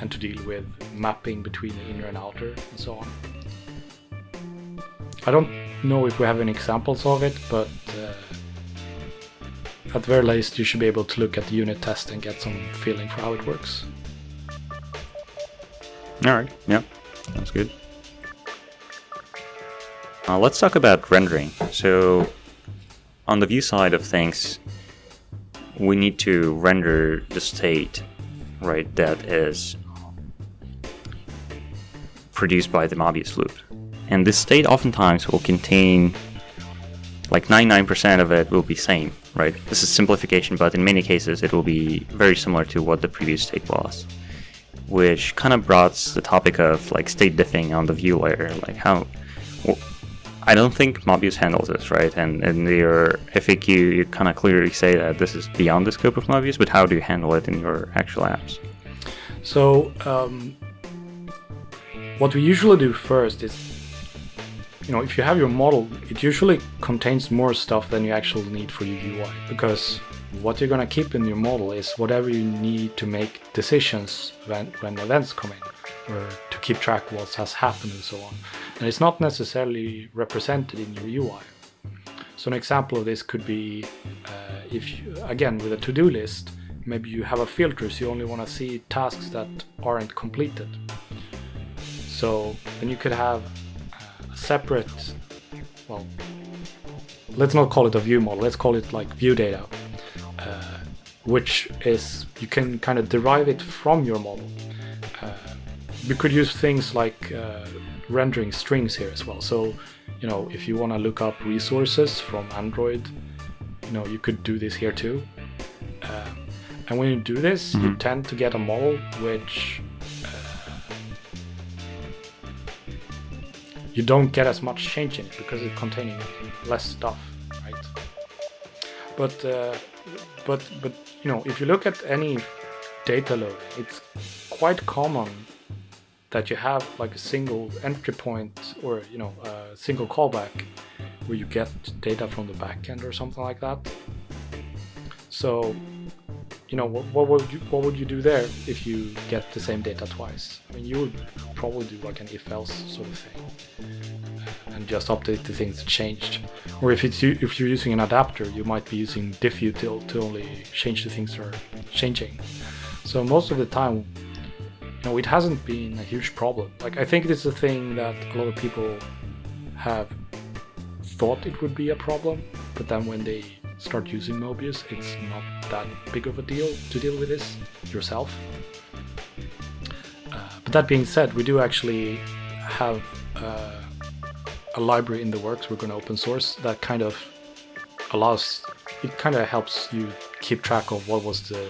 and to deal with mapping between the inner and outer and so on. I don't know if we have any examples of it, but uh, at very least you should be able to look at the unit test and get some feeling for how it works. All right. Yeah, sounds good. Uh, let's talk about rendering. So, on the view side of things, we need to render the state, right? That is produced by the Mobius loop, and this state oftentimes will contain like 99% of it will be same, right? This is simplification, but in many cases it will be very similar to what the previous state was which kind of brought the topic of like state diffing on the view layer. Like how, I don't think Mobius handles this, right? And in your FAQ, you kind of clearly say that this is beyond the scope of Mobius, but how do you handle it in your actual apps? So, um, what we usually do first is, you know, if you have your model, it usually contains more stuff than you actually need for your UI because what you're gonna keep in your model is whatever you need to make decisions when, when events come in, or to keep track of what has happened and so on. And it's not necessarily represented in your UI. So an example of this could be uh, if you, again with a to-do list, maybe you have a filter, so you only want to see tasks that aren't completed. So then you could have uh, a separate, well, let's not call it a view model. Let's call it like view data, uh, which is you can kind of derive it from your model. Uh, we could use things like uh, rendering strings here as well. So, you know, if you want to look up resources from Android, you know, you could do this here too. Uh, and when you do this, you Mhm. tend to get a model which uh, you don't get as much change in it because it's containing less stuff, right? But uh, but but you know, if you look at any data load, it's quite common that you have like a single entry point or you know a single callback where you get data from the backend or something like that. So, you know, what, what would you what would you do there if you get the same data twice? I mean, you would probably do like an if-else sort of thing, uh, and just update the things that changed. Or if it's if you're using an adapter, you might be using diffutil to only change the things that are changing. So most of the time, you know, it hasn't been a huge problem. Like I think is a thing that a lot of people have thought it would be a problem, but then when they start using Mobius, it's not that big of a deal to deal with this yourself. Uh, but that being said, we do actually have uh, a library in the works we're going to open source that kind of allows it kind of helps you keep track of what was the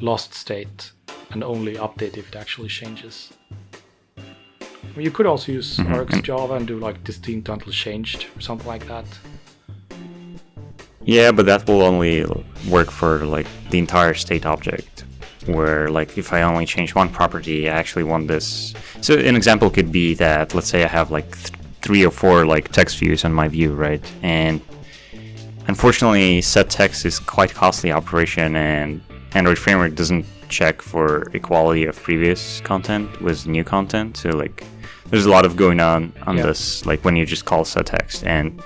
lost state and only update if it actually changes. You could also use Mhm. RxJava and do like distinct until changed or something like that. Yeah, but that will only work for like the entire state object. Where like if I only change one property, I actually want this. So an example could be that let's say I have like th- three or four like text views on my view, right? And unfortunately, set text is quite costly operation, and Android framework doesn't check for equality of previous content with new content. So like, there's a lot of going on on Yeah. this, like when you just call set text and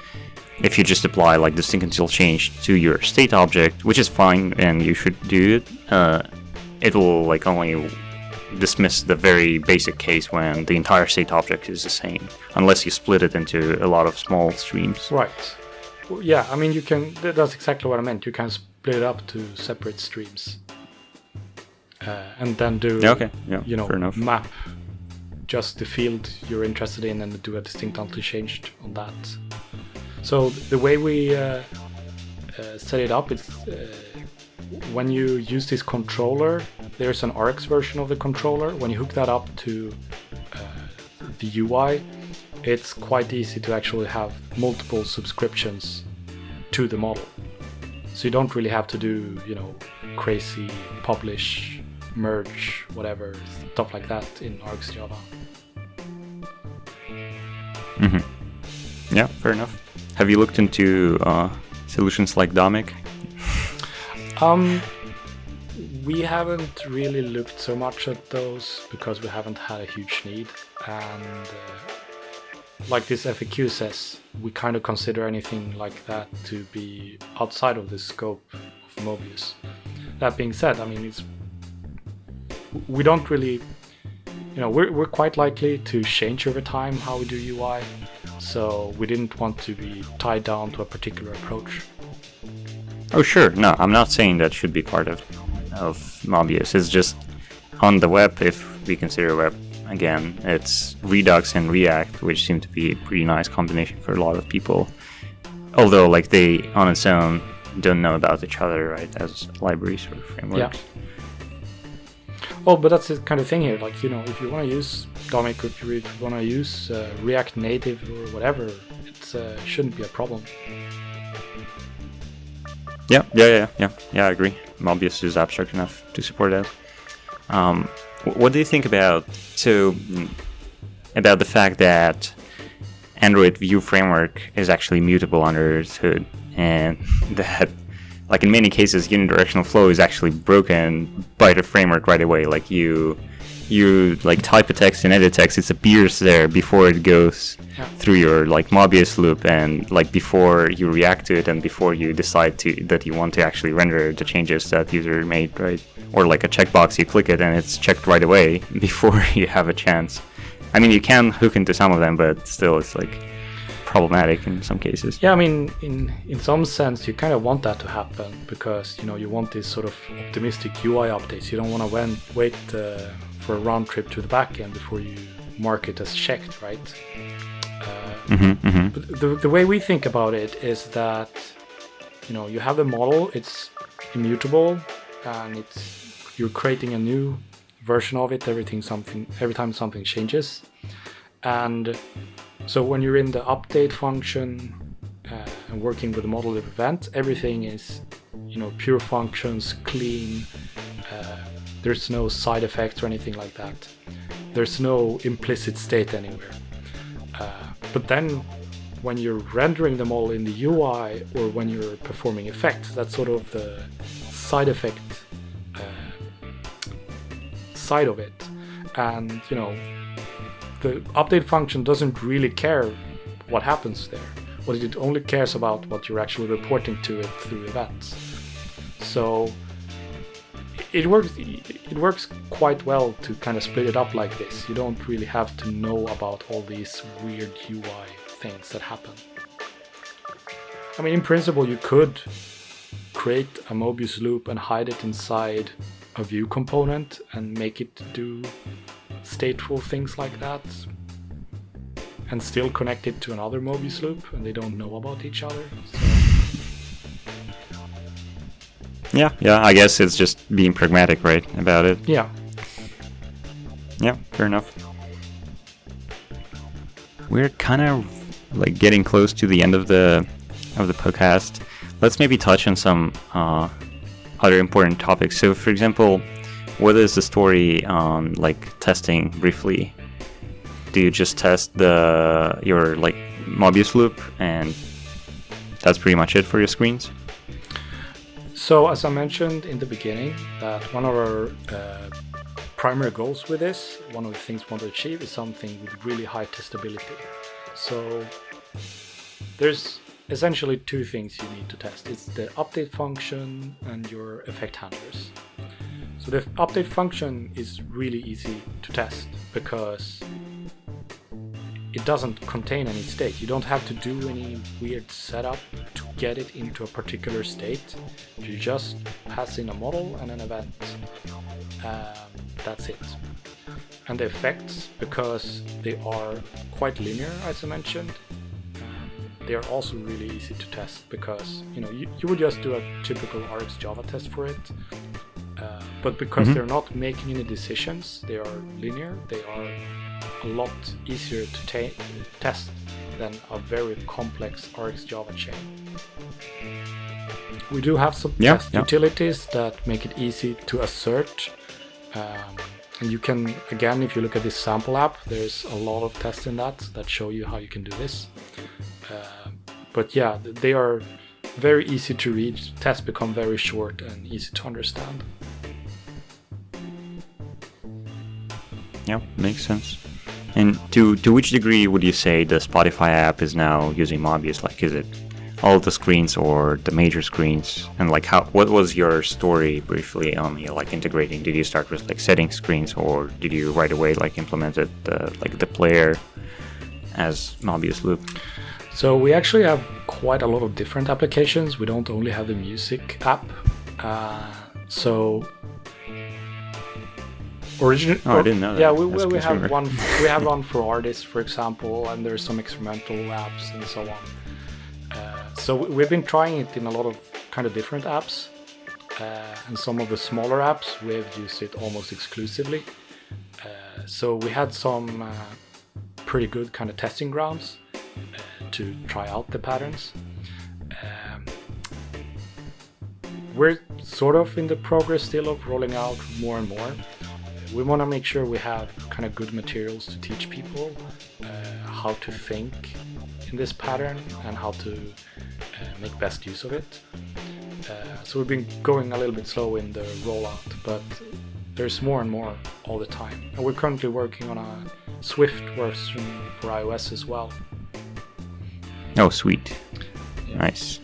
if you just apply like distinct until change to your state object, which is fine and you should do it, uh, it will like only dismiss the very basic case when the entire state object is the same, unless you split it into a lot of small streams. Right. Yeah, I mean, you can. That's exactly what I meant. You can split it up to separate streams, uh, and then do. Yeah, okay, yeah, You know, map just the field you're interested in, and do a distinct until changed on that. So the way we uh, uh, set it up is uh, when you use this controller, there's an Rx version of the controller. When you hook that up to uh, the UI, it's quite easy to actually have multiple subscriptions to the model. So you don't really have to do, you know, crazy publish, merge, whatever, stuff like that in RxJava. Yeah, fair enough. Have you looked into uh, solutions like Domic? Um, we haven't really looked so much at those because we haven't had a huge need, and uh, like this FAQ says, we kind of consider anything like that to be outside of the scope of Mobius. That being said, I mean, it's we don't really, you know, we're we're quite likely to change over time how we do UI, so we didn't want to be tied down to a particular approach. Oh, sure. No, I'm not saying that should be part of of Mobius. It's just on the web, if we consider web again, it's Redux and React, which seem to be a pretty nice combination for a lot of people. Although, like they on its own don't know about each other, right? As libraries or frameworks. Oh, but that's the kind of thing here. Like, you know, if you want to use Domic, if you want to use uh, React Native or whatever, it uh, shouldn't be a problem. Yeah, yeah, yeah, yeah, yeah. I agree. Mobius is abstract enough to support that. Um, what do you think about so mm, about the fact that Android View framework is actually mutable under its hood, and that, like in many cases, unidirectional flow is actually broken by the framework right away. Like you, you like type a text and edit text, it appears there before it goes through your like Mobius loop, and like before you react to it, and before you decide to that you want to actually render the changes that user made, right? Or like a checkbox, you click it and it's checked right away before you have a chance. I mean, you can hook into some of them, but still, it's like problematic in some cases. Yeah, I mean, in in some sense, you kind of want that to happen because you know you want these sort of optimistic UI updates. You don't want to wait wait uh, for a round trip to the backend before you mark it as checked, right? Uh, hmm hmm But the, the way we think about it is that you know you have the model it's immutable and it's you're creating a new version of it everything something every time something changes and so when you're in the update function uh, and working with the model of event everything is you know pure functions clean uh, there's no side effects or anything like that there's no implicit state anywhere uh, but then when you're rendering them all in the UI or when you're performing effects, that's sort of the side effect uh, side of it. And you know, the update function doesn't really care what happens there. What it only cares about what you're actually reporting to it through events. So it works it works quite well to kind of split it up like this. You don't really have to know about all these weird UI things that happen. I mean, in principle, you could create a Mobius loop and hide it inside a view component and make it do stateful things like that and still connect it to another Mobius loop and they don't know about each other. So, Yeah, yeah. I guess it's just being pragmatic, right, about it. yeah. Yeah, fair enough. We're kind of like getting close to the end of the of the podcast. Let's maybe touch on some uh, other important topics. So, for example, what is the story on like testing briefly? Do you just test the your like Mobius loop and that's pretty much it for your screens? So, as I mentioned in the beginning, that one of our uh, primary goals with this, one of the things we want to achieve, is something with really high testability. So, there's essentially two things you need to test it's the update function and your effect handlers. So, the update function is really easy to test because it doesn't contain any state. You don't have to do any weird setup to get it into a particular state. You just pass in a model and an event. Um, that's it. And the effects, because they are quite linear, as I mentioned, um, they are also really easy to test because you know you, you would just do a typical RxJava test for it. But because Mhm. they're not making any decisions, they are linear. They are a lot easier to ta- test than a very complex RxJava chain. We do have some Yeah, test yeah. utilities that make it easy to assert. Um, and you can, again, if you look at this sample app, there's a lot of tests in that that show you how you can do this. Uh, but yeah, they are very easy to read. Tests become very short and easy to understand. Yeah, makes sense. And to to which degree would you say the Spotify app is now using Mobius? Like, is it all the screens or the major screens? And like, how what was your story briefly on you know, like integrating? Did you start with like setting screens, or did you right away like implemented the like the player as Mobius loop? So we actually have quite a lot of different applications. We don't only have the music app. Uh, so origin- Oh, I didn't know that. Yeah, we, we, we have one. We have one for artists, for example, and there's some experimental apps and so on. Uh, so we- we've been trying it in a lot of kind of different apps, uh, and some of the smaller apps we've used it almost exclusively. Uh, so we had some uh, pretty good kind of testing grounds uh, to try out the patterns. Um, we're sort of in the progress still of rolling out more and more. We want to make sure we have kind of good materials to teach people uh, how to think in this pattern and how to uh, make best use of it. Uh, so we've been going a little bit slow in the rollout, but there's more and more all the time. And we're currently working on a Swift version for iOS as well. Oh, sweet, nice.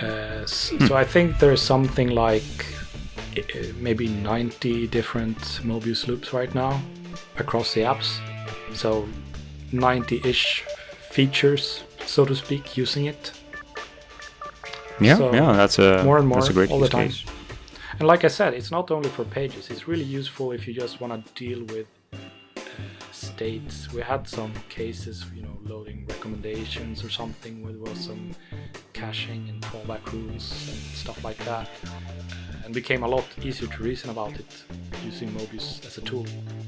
Uh, s- So I think there's something like maybe 90 different Mobius loops right now across the apps. So 90-ish features, so to speak, using it. Yeah, So, yeah, that's a more and more that's a great all the time. case. And like I said, it's not only for pages. It's really useful if you just want to deal with uh, states. We had some cases, you know, loading recommendations or something where there was some caching and fallback rules and stuff like that. Uh, and became a lot easier to reason about it using Mobius as a tool.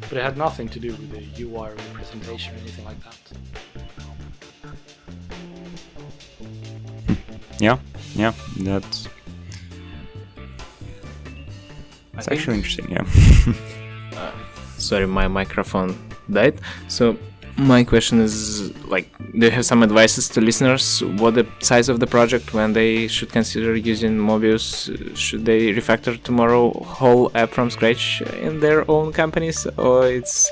But it had nothing to do with the UI representation or anything like that. Yeah, yeah, that's that's actually interesting. Yeah. sorry my microphone died so my question is like do you have some advices to listeners what the size of the project when they should consider using mobius? Should they refactor tomorrow whole app from scratch in their own companies or it's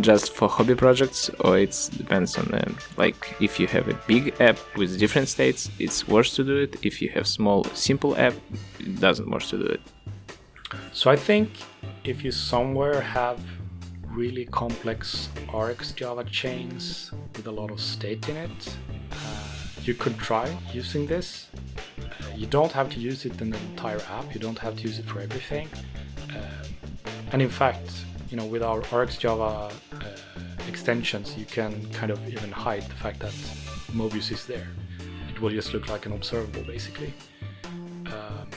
just for hobby projects or it depends on them. like if you have a big app with different states it's worse to do it. If you have small simple app it doesn't worth to do it. So I think if you somewhere have really complex RxJava chains with a lot of state in it, uh, you could try using this. Uh, you don't have to use it in the entire app. You don't have to use it for everything. Uh, and in fact, you know, with our RxJava uh, extensions, you can kind of even hide the fact that Mobius is there. It will just look like an observable, basically. Um,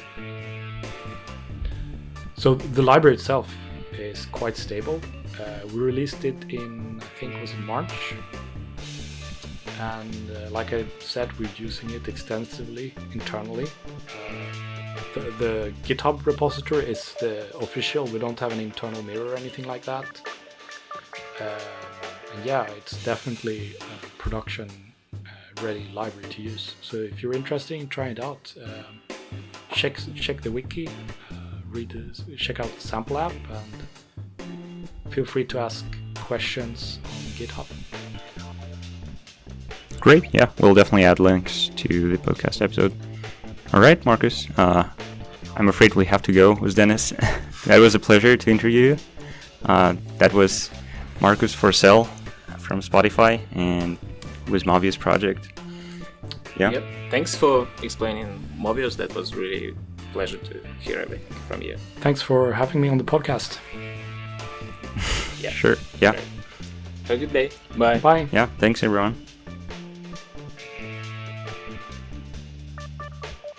so the library itself is quite stable. Uh, we released it in, I think, it was in March, and uh, like I said, we're using it extensively internally. Uh, the, the, GitHub repository is the official. We don't have an internal mirror or anything like that. Uh, yeah, it's definitely a production uh, ready library to use. So if you're interested in trying it out, um, check check the wiki, read the, check out the sample app, and feel free to ask questions on GitHub. Great. Yeah, we'll definitely add links to the podcast episode. All right, Marcus. Uh, I'm afraid we have to go with Dennis. that was a pleasure to interview you. Uh, that was Marcus Forsell from Spotify and with Mobius project. Yeah. Yep. Thanks for explaining Mobius. That was really a pleasure to hear everything from you. Thanks for having me on the podcast. yeah. Sure. Yeah. Have a good day. Bye. Bye. Yeah. Thanks, everyone.